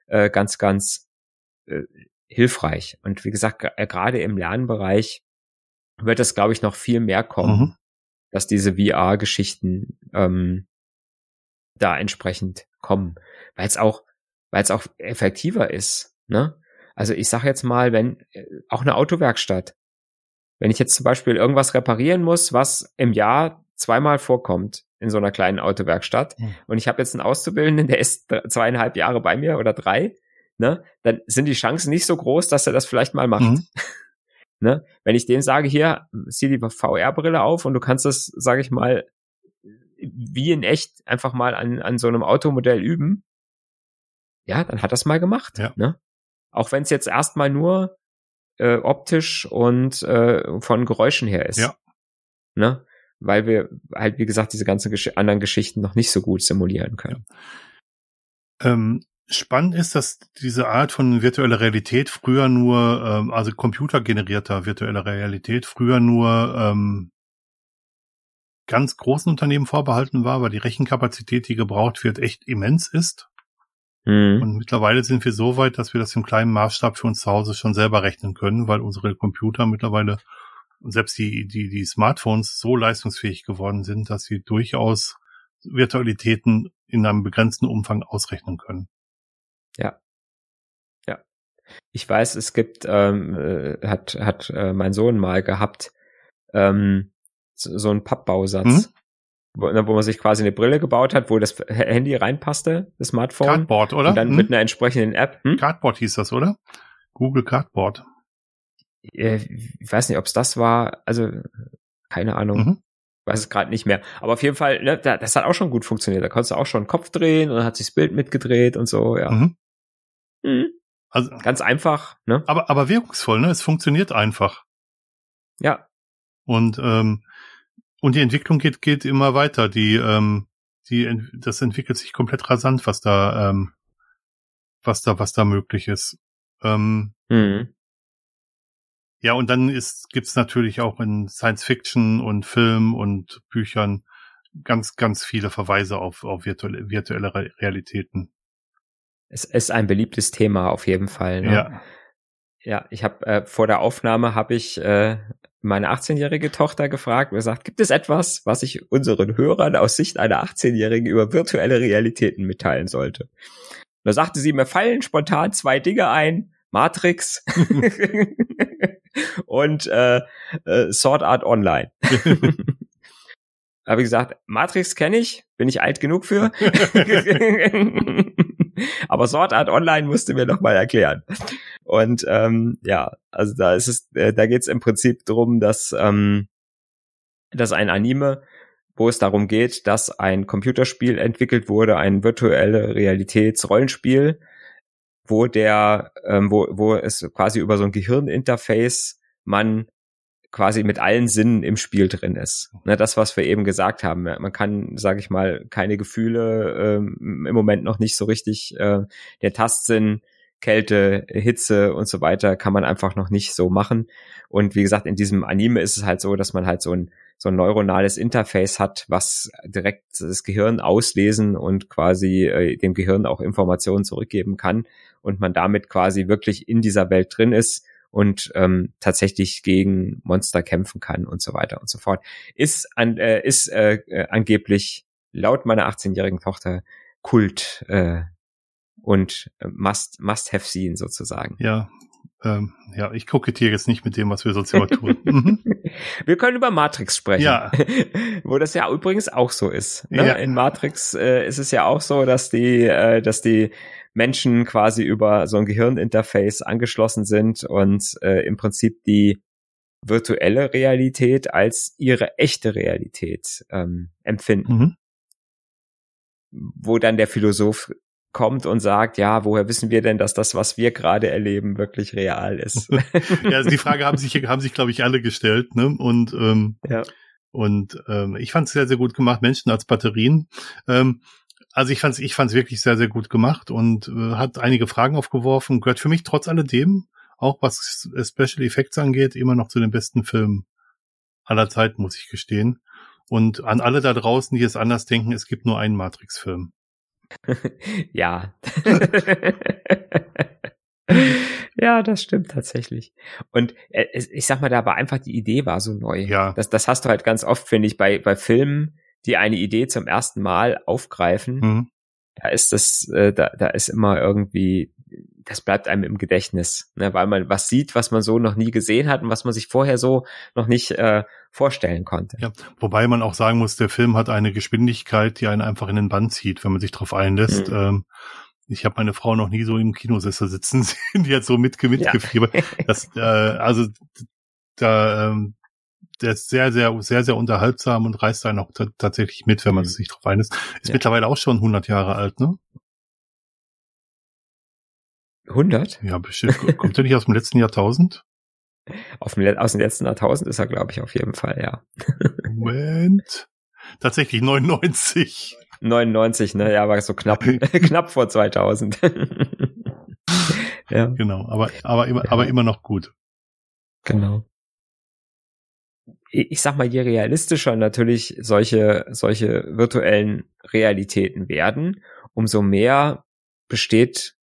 äh, ganz, ganz äh, hilfreich. Und wie gesagt, äh, gerade im Lernbereich wird es, glaube ich, noch viel mehr kommen, mhm. dass diese VR-Geschichten ähm, da entsprechend kommen, weil es auch, weil es auch effektiver ist. Ne? Also ich sage jetzt mal, wenn äh, auch eine Autowerkstatt, wenn ich jetzt zum Beispiel irgendwas reparieren muss, was im Jahr zweimal vorkommt in so einer kleinen Autowerkstatt mhm. und ich habe jetzt einen Auszubildenden, der ist zweieinhalb Jahre bei mir oder drei, ne, dann sind die Chancen nicht so groß, dass er das vielleicht mal macht. Mhm. ne? Wenn ich dem sage, hier, zieh die VR-Brille auf und du kannst das, sage ich mal, wie in echt einfach mal an, an so einem Automodell üben, ja, dann hat das mal gemacht. Ja. Ne? Auch wenn es jetzt erstmal nur äh, optisch und äh, von Geräuschen her ist. Ja. Ne? Weil wir halt, wie gesagt, diese ganzen Gesch anderen Geschichten noch nicht so gut simulieren können. Ähm, spannend ist, dass diese Art von virtueller Realität früher nur, ähm, also computergenerierter virtueller Realität, früher nur ähm, ganz großen Unternehmen vorbehalten war, weil die Rechenkapazität, die gebraucht wird, echt immens ist. Mhm. Und mittlerweile sind wir so weit, dass wir das im kleinen Maßstab für uns zu Hause schon selber rechnen können, weil unsere Computer mittlerweile und selbst die, die, die Smartphones so leistungsfähig geworden sind, dass sie durchaus Virtualitäten in einem begrenzten Umfang ausrechnen können. Ja. Ja. Ich weiß, es gibt, ähm, äh, hat, hat äh, mein Sohn mal gehabt, ähm, so, so einen Pappbausatz. Mhm wo, wo man sich quasi eine Brille gebaut hat, wo das Handy reinpasste, das Smartphone. Cardboard, oder? Und dann hm? mit einer entsprechenden App. Hm? Cardboard hieß das, oder? Google Cardboard. Äh, ich weiß nicht, ob es das war. Also, keine Ahnung. Mhm. Weiß es gerade nicht mehr. Aber auf jeden Fall, ne, das hat auch schon gut funktioniert. Da konntest du auch schon den Kopf drehen und dann hat sich das Bild mitgedreht und so, ja. Mhm. Mhm. Also, Ganz einfach, ne? Aber, aber wirkungsvoll, ne? Es funktioniert einfach. Ja. Und ähm, und die Entwicklung geht, geht immer weiter. Die, ähm, die, das entwickelt sich komplett rasant, was da, ähm, was da, was da möglich ist. Ähm, mhm. Ja, und dann ist, gibt's natürlich auch in Science Fiction und Film und Büchern ganz, ganz viele Verweise auf, auf virtuelle, virtuelle Realitäten. Es ist ein beliebtes Thema auf jeden Fall. Ne? Ja. Ja, ich habe äh, vor der Aufnahme habe ich äh, meine 18-jährige Tochter gefragt und gesagt, gibt es etwas, was ich unseren Hörern aus Sicht einer 18-Jährigen über virtuelle Realitäten mitteilen sollte? da sagte sie, mir fallen spontan zwei Dinge ein, Matrix und äh, äh, Sword Art Online. habe ich gesagt, Matrix kenne ich, bin ich alt genug für. Aber Sword Art Online musste mir noch mal erklären. Und ähm, ja, also da ist es, äh, da geht es im Prinzip darum, dass, ähm, dass ein Anime, wo es darum geht, dass ein Computerspiel entwickelt wurde, ein virtuelle Realitätsrollenspiel, wo der, ähm, wo, wo es quasi über so ein Gehirninterface man quasi mit allen Sinnen im Spiel drin ist. Ne, das, was wir eben gesagt haben. Man kann, sage ich mal, keine Gefühle ähm, im Moment noch nicht so richtig. Äh, der Tastsinn, Kälte, Hitze und so weiter kann man einfach noch nicht so machen. Und wie gesagt, in diesem Anime ist es halt so, dass man halt so ein so ein neuronales Interface hat, was direkt das Gehirn auslesen und quasi äh, dem Gehirn auch Informationen zurückgeben kann und man damit quasi wirklich in dieser Welt drin ist und ähm, tatsächlich gegen Monster kämpfen kann und so weiter und so fort. Ist, an, äh, ist äh, äh angeblich laut meiner 18-jährigen Tochter Kult äh, und must, must have seen sozusagen. Ja, ähm, ja, ich kokettiere jetzt nicht mit dem, was wir sonst immer tun. Mhm. wir können über Matrix sprechen. Ja. Wo das ja übrigens auch so ist. Ne? Ja. In Matrix äh, ist es ja auch so, dass die, äh, dass die Menschen quasi über so ein Gehirninterface angeschlossen sind und äh, im Prinzip die virtuelle Realität als ihre echte Realität ähm, empfinden. Mhm. Wo dann der Philosoph kommt und sagt, ja, woher wissen wir denn, dass das, was wir gerade erleben, wirklich real ist? ja, also die Frage haben sich, haben sich, glaube ich, alle gestellt, ne? Und ähm, ja. Und ähm, ich fand es sehr, sehr gut gemacht, Menschen als Batterien. Ähm, also ich fand's, ich fand's wirklich sehr, sehr gut gemacht und äh, hat einige Fragen aufgeworfen. Gehört für mich trotz alledem, auch was Special Effects angeht, immer noch zu den besten Filmen aller Zeiten, muss ich gestehen. Und an alle da draußen, die es anders denken, es gibt nur einen Matrix-Film. Ja. ja, das stimmt tatsächlich. Und äh, ich sag mal, da war einfach die Idee war so neu. Ja. Das, das hast du halt ganz oft, finde ich, bei, bei Filmen, die eine Idee zum ersten Mal aufgreifen, mhm. da ist das, äh, da, da ist immer irgendwie, das bleibt einem im Gedächtnis, ne, weil man was sieht, was man so noch nie gesehen hat und was man sich vorher so noch nicht äh, vorstellen konnte. Ja, wobei man auch sagen muss, der Film hat eine Geschwindigkeit, die einen einfach in den Band zieht, wenn man sich darauf einlässt. Mhm. Ähm, ich habe meine Frau noch nie so im Kinosessel sitzen sehen, die hat so mitge mitgefiebert. Ja. Das, äh, also da, ähm, der ist sehr, sehr, sehr, sehr unterhaltsam und reißt einen auch tatsächlich mit, wenn man mhm. sich drauf einlässt. Ist ja. mittlerweile auch schon 100 Jahre alt, ne? 100? Ja, bestimmt. Kommt er nicht aus dem letzten Jahrtausend? Auf dem, aus dem letzten Jahrtausend ist er, glaube ich, auf jeden Fall, ja. Moment. Tatsächlich 99. 99, ne? Ja, war so knapp, knapp vor 2000. ja. Genau, aber, aber immer, ja. aber immer noch gut. Genau ich sag mal, je realistischer natürlich solche, solche virtuellen Realitäten werden, umso mehr besteht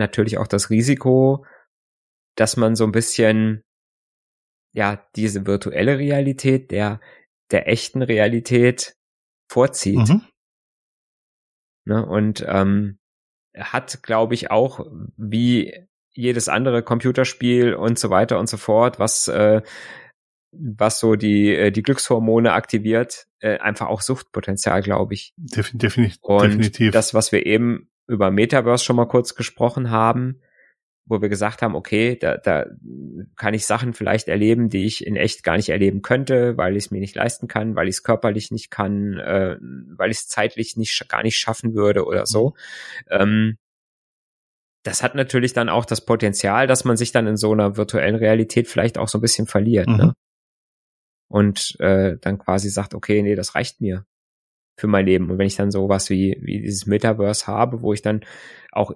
natürlich auch das Risiko, dass man so ein bisschen, ja, diese virtuelle Realität der, der echten Realität vorzieht. Mhm. Ne, und ähm, hat, glaube ich, auch wie jedes andere Computerspiel und so weiter und so fort, was äh, was so die, äh, die Glückshormone aktiviert, äh, einfach auch Suchtpotenzial, glaube ich. Definitiv. Und definitiv. das, was wir eben über Metaverse schon mal kurz gesprochen haben, wo wir gesagt haben, okay, da, da kann ich Sachen vielleicht erleben, die ich in echt gar nicht erleben könnte, weil ich es mir nicht leisten kann, weil ich es körperlich nicht kann, äh, weil ich es zeitlich nicht gar nicht schaffen würde oder so. Mhm. Ähm, das hat natürlich dann auch das Potenzial, dass man sich dann in so einer virtuellen Realität vielleicht auch so ein bisschen verliert. Ne? Mhm. Ne? und äh, dann quasi sagt, okay, nee, das reicht mir für mein Leben. Und wenn ich dann sowas wie, wie dieses Metaverse habe, wo ich dann auch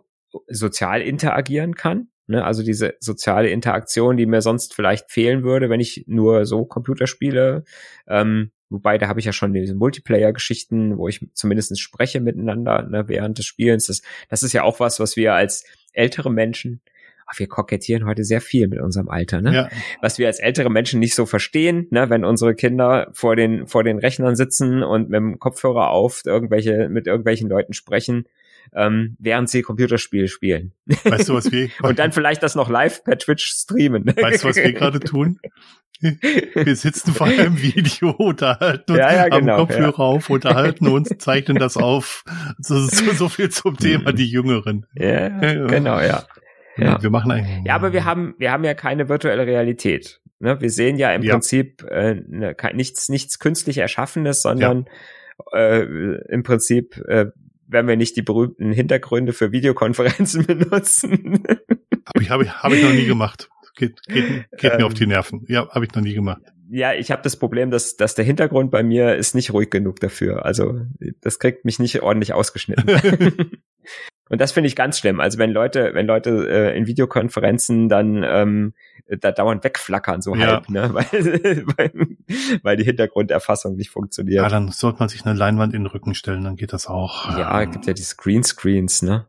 sozial interagieren kann, ne, also diese soziale Interaktion, die mir sonst vielleicht fehlen würde, wenn ich nur so Computer spiele, ähm, wobei da habe ich ja schon diese Multiplayer-Geschichten, wo ich zumindest spreche miteinander ne, während des Spielens. Das, das ist ja auch was, was wir als ältere Menschen ach, wir kokettieren heute sehr viel mit unserem Alter, ne? Ja. Was wir als ältere Menschen nicht so verstehen, ne? wenn unsere Kinder vor den, vor den Rechnern sitzen und mit dem Kopfhörer auf irgendwelche, mit irgendwelchen Leuten sprechen, ähm, während sie Computerspiele spielen. Weißt du, was wir und dann vielleicht das noch live per Twitch streamen. Weißt du, was wir gerade tun? Wir sitzen vor einem Video, unterhalten uns, Ja, ja, genau, Kopfhörer auf, unterhalten uns, zeichnen das auf. So, so, so viel zum Thema die Jüngeren. Ja, genau, ja. Ja. Wir machen eigentlich. Ja, aber wir haben, wir haben ja keine virtuelle Realität. Ne? Wir sehen ja im Ja. Prinzip äh, ne, nichts, nichts künstlich Erschaffenes, sondern äh, im Prinzip äh, werden wir nicht die berühmten Hintergründe für Videokonferenzen benutzen. Hab ich, hab ich, hab ich noch nie gemacht. Geht, geht, geht mir Ähm. auf die Nerven. Ja, habe ich noch nie gemacht. ja, ich habe das Problem, dass, dass der Hintergrund bei mir ist nicht ruhig genug dafür. Also das kriegt mich nicht ordentlich ausgeschnitten. Und das finde ich ganz schlimm. Also wenn Leute, wenn Leute äh, in Videokonferenzen dann ähm, da dauernd wegflackern, so Ja. halb, ne? weil, weil, weil die Hintergrunderfassung nicht Ja, funktioniert. dann sollte man sich eine Leinwand in den Rücken stellen, dann geht das auch. Ja, es gibt ja die Screenscreens, ne?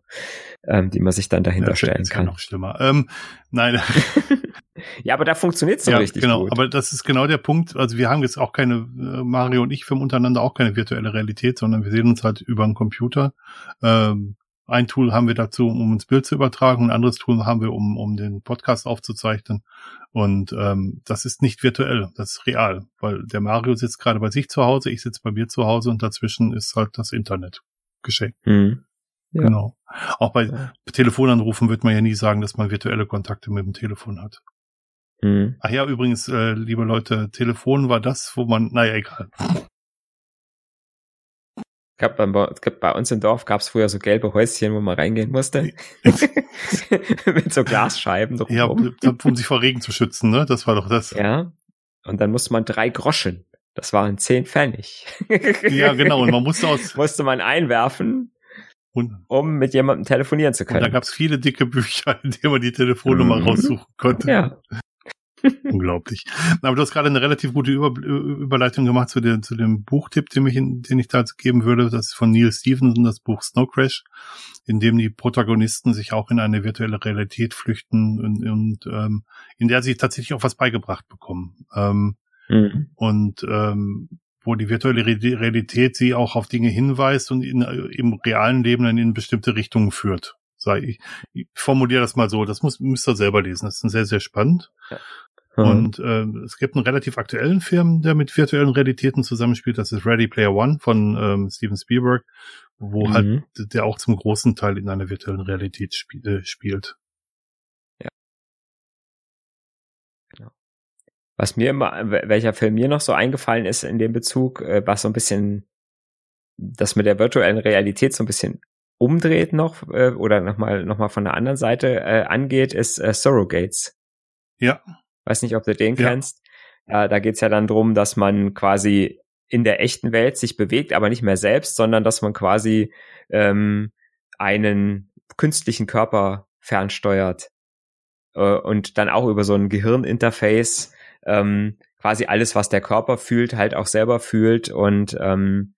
Ähm, die man sich dann dahinter Ja, stellen ist ja kann. noch schlimmer. Ähm, nein, Ja, aber da funktioniert es so ja, richtig genau. gut. Aber das ist genau der Punkt. Also wir haben jetzt auch keine, äh, Mario und ich, wir haben untereinander auch keine virtuelle Realität, sondern wir sehen uns halt über einen Computer. Ähm, ein Tool haben wir dazu, um uns Bild zu übertragen, ein anderes Tool haben wir, um, um den Podcast aufzuzeichnen. Und ähm, das ist nicht virtuell, das ist real, weil der Mario sitzt gerade bei sich zu Hause, ich sitze bei mir zu Hause und dazwischen ist halt das Internet geschenkt. Hm. Ja. Genau. Auch bei Ja. Telefonanrufen wird man ja nie sagen, dass man virtuelle Kontakte mit dem Telefon hat. Hm. Ach ja, übrigens, äh, liebe Leute, Telefon war das, wo man, naja, egal. Gab bei, es gab bei uns im Dorf gab es früher so gelbe Häuschen, wo man reingehen musste. Mit so Glasscheiben Ja, um sich vor Regen zu schützen, ne? Das war doch das. Ja. Und dann musste man drei Groschen. Das waren zehn Pfennig. Ja, genau. Und man musste aus. musste man einwerfen, Und, um mit jemandem telefonieren zu und da können. gab's viele dicke Bücher, in denen man die Telefonnummer Mhm. raussuchen konnte. Ja. Unglaublich. Aber du hast gerade eine relativ gute Über Überleitung gemacht zu, der, zu dem Buchtipp, den ich, den ich da geben würde. Das ist von Neil Stephenson, das Buch Snow Crash, in dem die Protagonisten sich auch in eine virtuelle Realität flüchten und, und ähm, in der sie tatsächlich auch was beigebracht bekommen. Ähm, Mhm. und ähm, wo die virtuelle Re- Realität sie auch auf Dinge hinweist und in, im realen Leben dann in bestimmte Richtungen führt. Sei ich, ich formuliere das mal so, das muss, müsst ihr selber lesen. Das ist sehr, sehr spannend. Mhm. Und ähm, es gibt einen relativ aktuellen Film, der mit virtuellen Realitäten zusammenspielt. Das ist Ready Player One von ähm, Steven Spielberg, wo Mhm. halt der auch zum großen Teil in einer virtuellen Realität spie äh, spielt. Was mir immer, welcher Film mir noch so eingefallen ist in dem Bezug, äh, was so ein bisschen das mit der virtuellen Realität so ein bisschen umdreht noch äh, oder nochmal noch mal von der anderen Seite äh, angeht, ist äh, Surrogates. Ja. Weiß nicht, ob du den Ja. kennst. Ja, da geht's ja dann drum, dass man quasi in der echten Welt sich bewegt, aber nicht mehr selbst, sondern dass man quasi ähm, einen künstlichen Körper fernsteuert äh, und dann auch über so ein Gehirninterface ähm, quasi alles, was der Körper fühlt, halt auch selber fühlt und ähm,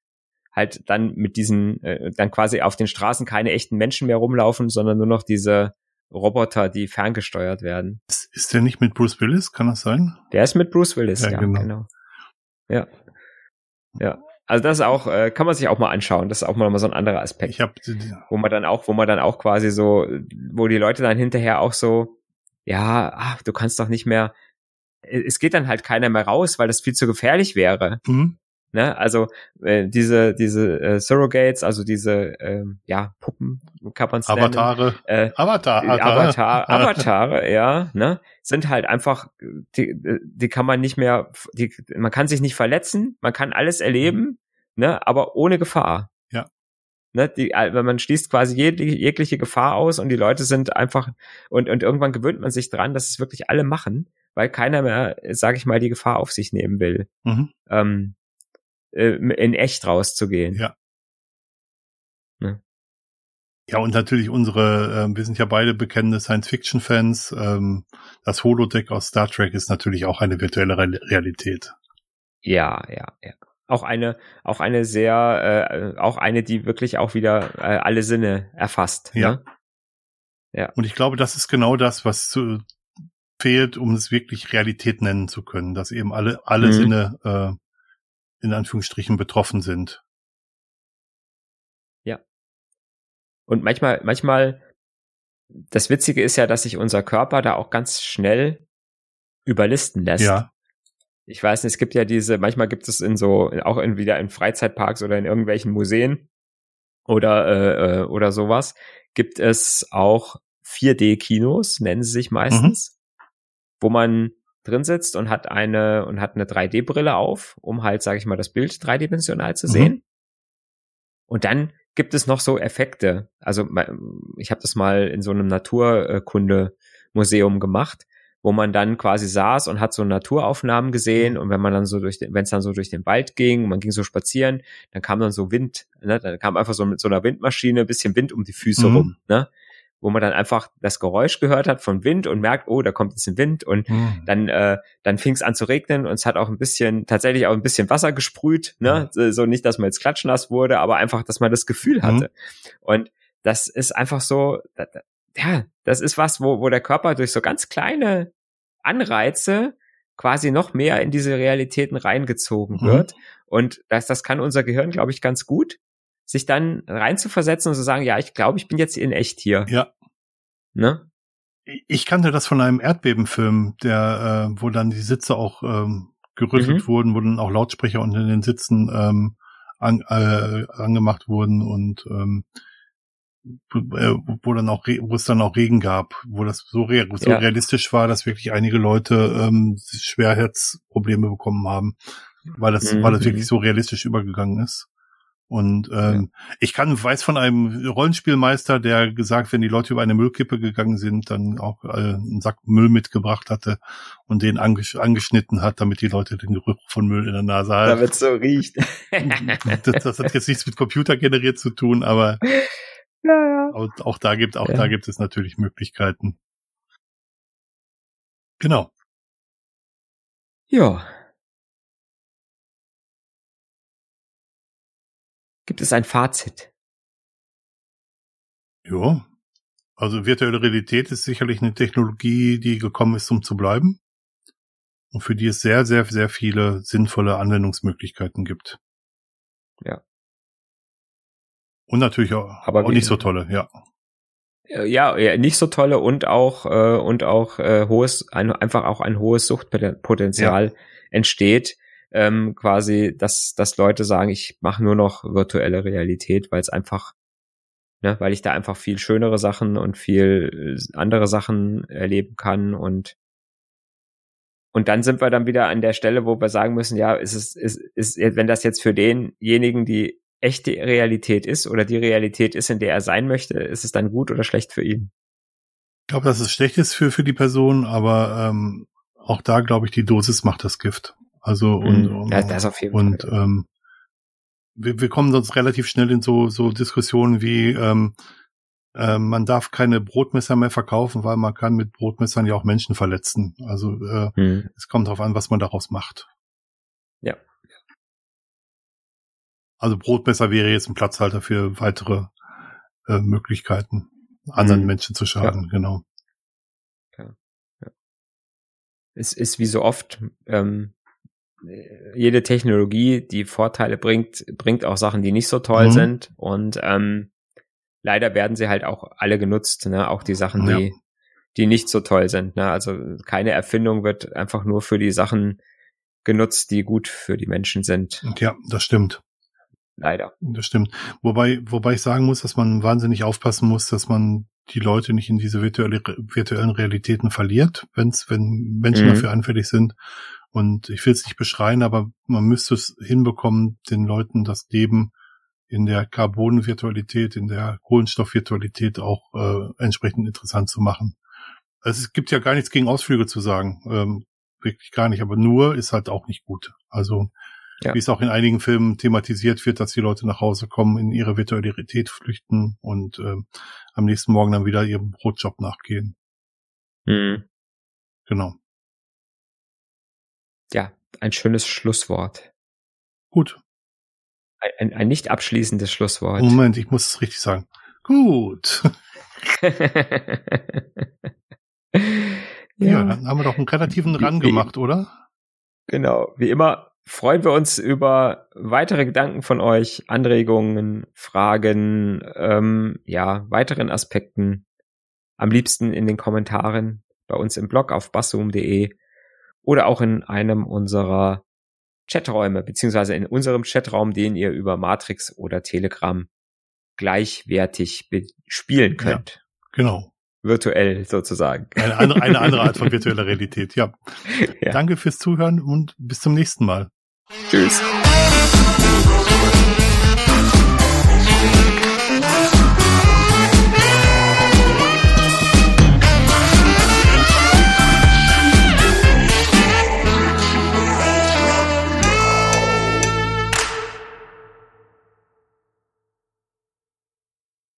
halt dann mit diesen, äh, dann quasi auf den Straßen keine echten Menschen mehr rumlaufen, sondern nur noch diese Roboter, die ferngesteuert werden. Ist, der nicht mit Bruce Willis? Kann das sein? Der ist mit Bruce Willis, Ja, ja, genau. genau. Ja. Ja. Also das ist auch, äh, kann man sich auch mal anschauen. Das ist auch mal so ein anderer Aspekt Ich habe wo man dann auch, wo man dann auch quasi so, wo die Leute dann hinterher auch so, ja, ach, du kannst doch nicht mehr, es geht dann halt keiner mehr raus, weil das viel zu gefährlich wäre. hm? Ne? Also äh, diese diese äh, Surrogates, also diese ähm, ja Puppen, kann man. Avatare. Äh, Avatar. Avatar, Avatare, ja, ne, sind halt einfach, die, die kann man nicht mehr, die, man kann sich nicht verletzen, man kann alles erleben, ne, aber ohne Gefahr. Ja. Ne, die, wenn man schließt quasi jegliche, jegliche Gefahr aus und die Leute sind einfach, und, und irgendwann gewöhnt man sich dran, dass es wirklich alle machen, weil keiner mehr, sag ich mal, die Gefahr auf sich nehmen will, Mhm. ähm, äh, in echt rauszugehen. Ja. Ja, und natürlich unsere, ähm, wir sind ja beide bekennende Science-Fiction-Fans. Ähm, das Holodeck aus Star Trek ist natürlich auch eine virtuelle Re Realität. Ja, ja, ja. Auch eine, auch eine sehr, äh, auch eine, die wirklich auch wieder äh, alle Sinne erfasst. Ja. Ne? Und ich glaube, das ist genau das, was zu, fehlt, um es wirklich Realität nennen zu können, dass eben alle, alle Mhm. Sinne äh, in Anführungsstrichen betroffen sind. Und manchmal, manchmal, das Witzige ist ja, dass sich unser Körper da auch ganz schnell überlisten lässt. Ja. Ich weiß nicht, es gibt ja diese, manchmal gibt es in so, auch in, wieder in Freizeitparks oder in irgendwelchen Museen oder, äh, äh oder sowas, gibt es auch 4D-Kinos, nennen sie sich meistens, mhm. wo man drin sitzt und hat eine und hat eine 3D-Brille auf, um halt, sage ich mal, das Bild dreidimensional zu sehen. Mhm. Und dann gibt es noch so Effekte. Also ich habe das mal in so einem Naturkunde-Museum gemacht, wo man dann quasi saß und hat so Naturaufnahmen gesehen mhm. und wenn man dann so durch, wenn es dann so durch den Wald ging, man ging so spazieren, dann kam dann so Wind, ne? dann kam einfach so mit so einer Windmaschine ein bisschen Wind um die Füße mhm. rum, ne? Wo man dann einfach das Geräusch gehört hat von Wind und merkt, oh, da kommt jetzt ein Wind und mhm. dann äh, dann fing es an zu regnen und es hat auch ein bisschen tatsächlich auch ein bisschen Wasser gesprüht, ne, mhm. so nicht, dass man jetzt klatschnass wurde, aber einfach, dass man das Gefühl hatte. Mhm. Und das ist einfach so, ja, das ist was, wo wo der Körper durch so ganz kleine Anreize quasi noch mehr in diese Realitäten reingezogen mhm. wird. Und das, das kann unser Gehirn, glaube ich, ganz gut sich dann reinzuversetzen und zu sagen, ja, ich glaube, ich bin jetzt in echt hier. Ja. Ne? Ich kannte das von einem Erdbebenfilm, der, äh, wo dann die Sitze auch ähm, gerüttelt mhm. wurden, wo dann auch Lautsprecher unter den Sitzen ähm, an, äh, angemacht wurden und ähm, äh, wo dann auch wo es dann auch Regen gab, wo das so, re so ja. realistisch war, dass wirklich einige Leute ähm, Schwerherzprobleme bekommen haben, weil das mhm. weil das wirklich so realistisch übergegangen ist. Und ähm, ja. ich kann weiß von einem Rollenspielmeister, der gesagt, wenn die Leute über eine Müllkippe gegangen sind, dann auch äh, einen Sack Müll mitgebracht hatte und den anges angeschnitten hat, damit die Leute den Geruch von Müll in der Nase haben. Damit so riecht. das, das, hat jetzt nichts mit Computer generiert zu tun, aber ja, ja. Auch, auch da gibt auch ja. da gibt es natürlich Möglichkeiten. Genau. Ja. Gibt es ein Fazit? Ja. Also virtuelle Realität ist sicherlich eine Technologie, die gekommen ist, um zu bleiben. Und für die es sehr, sehr, sehr viele sinnvolle Anwendungsmöglichkeiten gibt. Ja. Und natürlich auch, Aber auch nicht so tolle, ja. Ja, ja, nicht so tolle und auch äh, und auch äh, hohes, ein, einfach auch ein hohes Suchtpotenzial ja. entsteht, ähm, quasi, dass, dass Leute sagen, ich mache nur noch virtuelle Realität, weil es einfach, ne, weil ich da einfach viel schönere Sachen und viel äh, andere Sachen erleben kann und und dann sind wir dann wieder an der Stelle, wo wir sagen müssen, ja, ist es, ist, ist, wenn das jetzt für denjenigen, die echte Realität ist oder die Realität ist, in der er sein möchte, ist es dann gut oder schlecht für ihn? Ich glaube, dass es schlecht ist für, für die Person, aber ähm, auch da glaube ich, die Dosis macht das Gift. Also und, mm, ja, das auf jeden und Fall. ähm, wir, wir kommen sonst relativ schnell in so so Diskussionen wie ähm, äh, man darf keine Brotmesser mehr verkaufen, weil man kann mit Brotmessern ja auch Menschen verletzen. Also äh, mm. es kommt darauf an, was man daraus macht. Ja. Also Brotmesser wäre jetzt ein Platzhalter für weitere äh, Möglichkeiten, anderen mm. Menschen zu schaden, ja. genau. Ja. ja. Es ist wie so oft, ähm, jede Technologie, die Vorteile bringt, bringt auch Sachen, die nicht so toll mhm. sind. Und ähm, leider werden sie halt auch alle genutzt, ne? Auch die Sachen, die, ja. die nicht so toll sind. Ne? Also keine Erfindung wird einfach nur für die Sachen genutzt, die gut für die Menschen sind. Ja, das stimmt. Leider. Das stimmt. Wobei, wobei ich sagen muss, dass man wahnsinnig aufpassen muss, dass man die Leute nicht in diese virtuelle, virtuellen Realitäten verliert, wenn's, wenn Menschen mhm. dafür anfällig sind und ich will es nicht beschreien, aber man müsste es hinbekommen, den Leuten das Leben in der Carbon-Virtualität, in der Kohlenstoff-Virtualität auch äh, entsprechend interessant zu machen. Also es gibt ja gar nichts gegen Ausflüge zu sagen, ähm, wirklich gar nicht, aber nur ist halt auch nicht gut. Also ja. wie es auch in einigen Filmen thematisiert wird, dass die Leute nach Hause kommen, in ihre Virtualität flüchten und äh, am nächsten Morgen dann wieder ihrem Brotjob nachgehen. Mhm. Genau ja, ein schönes Schlusswort. Gut. Ein, ein, nicht abschließendes Schlusswort. Moment, ich muss es richtig sagen. Gut. ja. ja, dann haben wir doch einen relativen Rang gemacht, oder? Genau. Wie immer freuen wir uns über weitere Gedanken von euch, Anregungen, Fragen, ähm, ja, weiteren Aspekten. Am liebsten in den Kommentaren bei uns im Blog auf bassum.de oder auch in einem unserer Chaträume, beziehungsweise in unserem Chatraum, den ihr über Matrix oder Telegram gleichwertig spielen könnt. Ja, genau. Virtuell sozusagen. Eine andere, eine andere Art von virtueller Realität, ja. ja. Danke fürs Zuhören und bis zum nächsten Mal. Tschüss.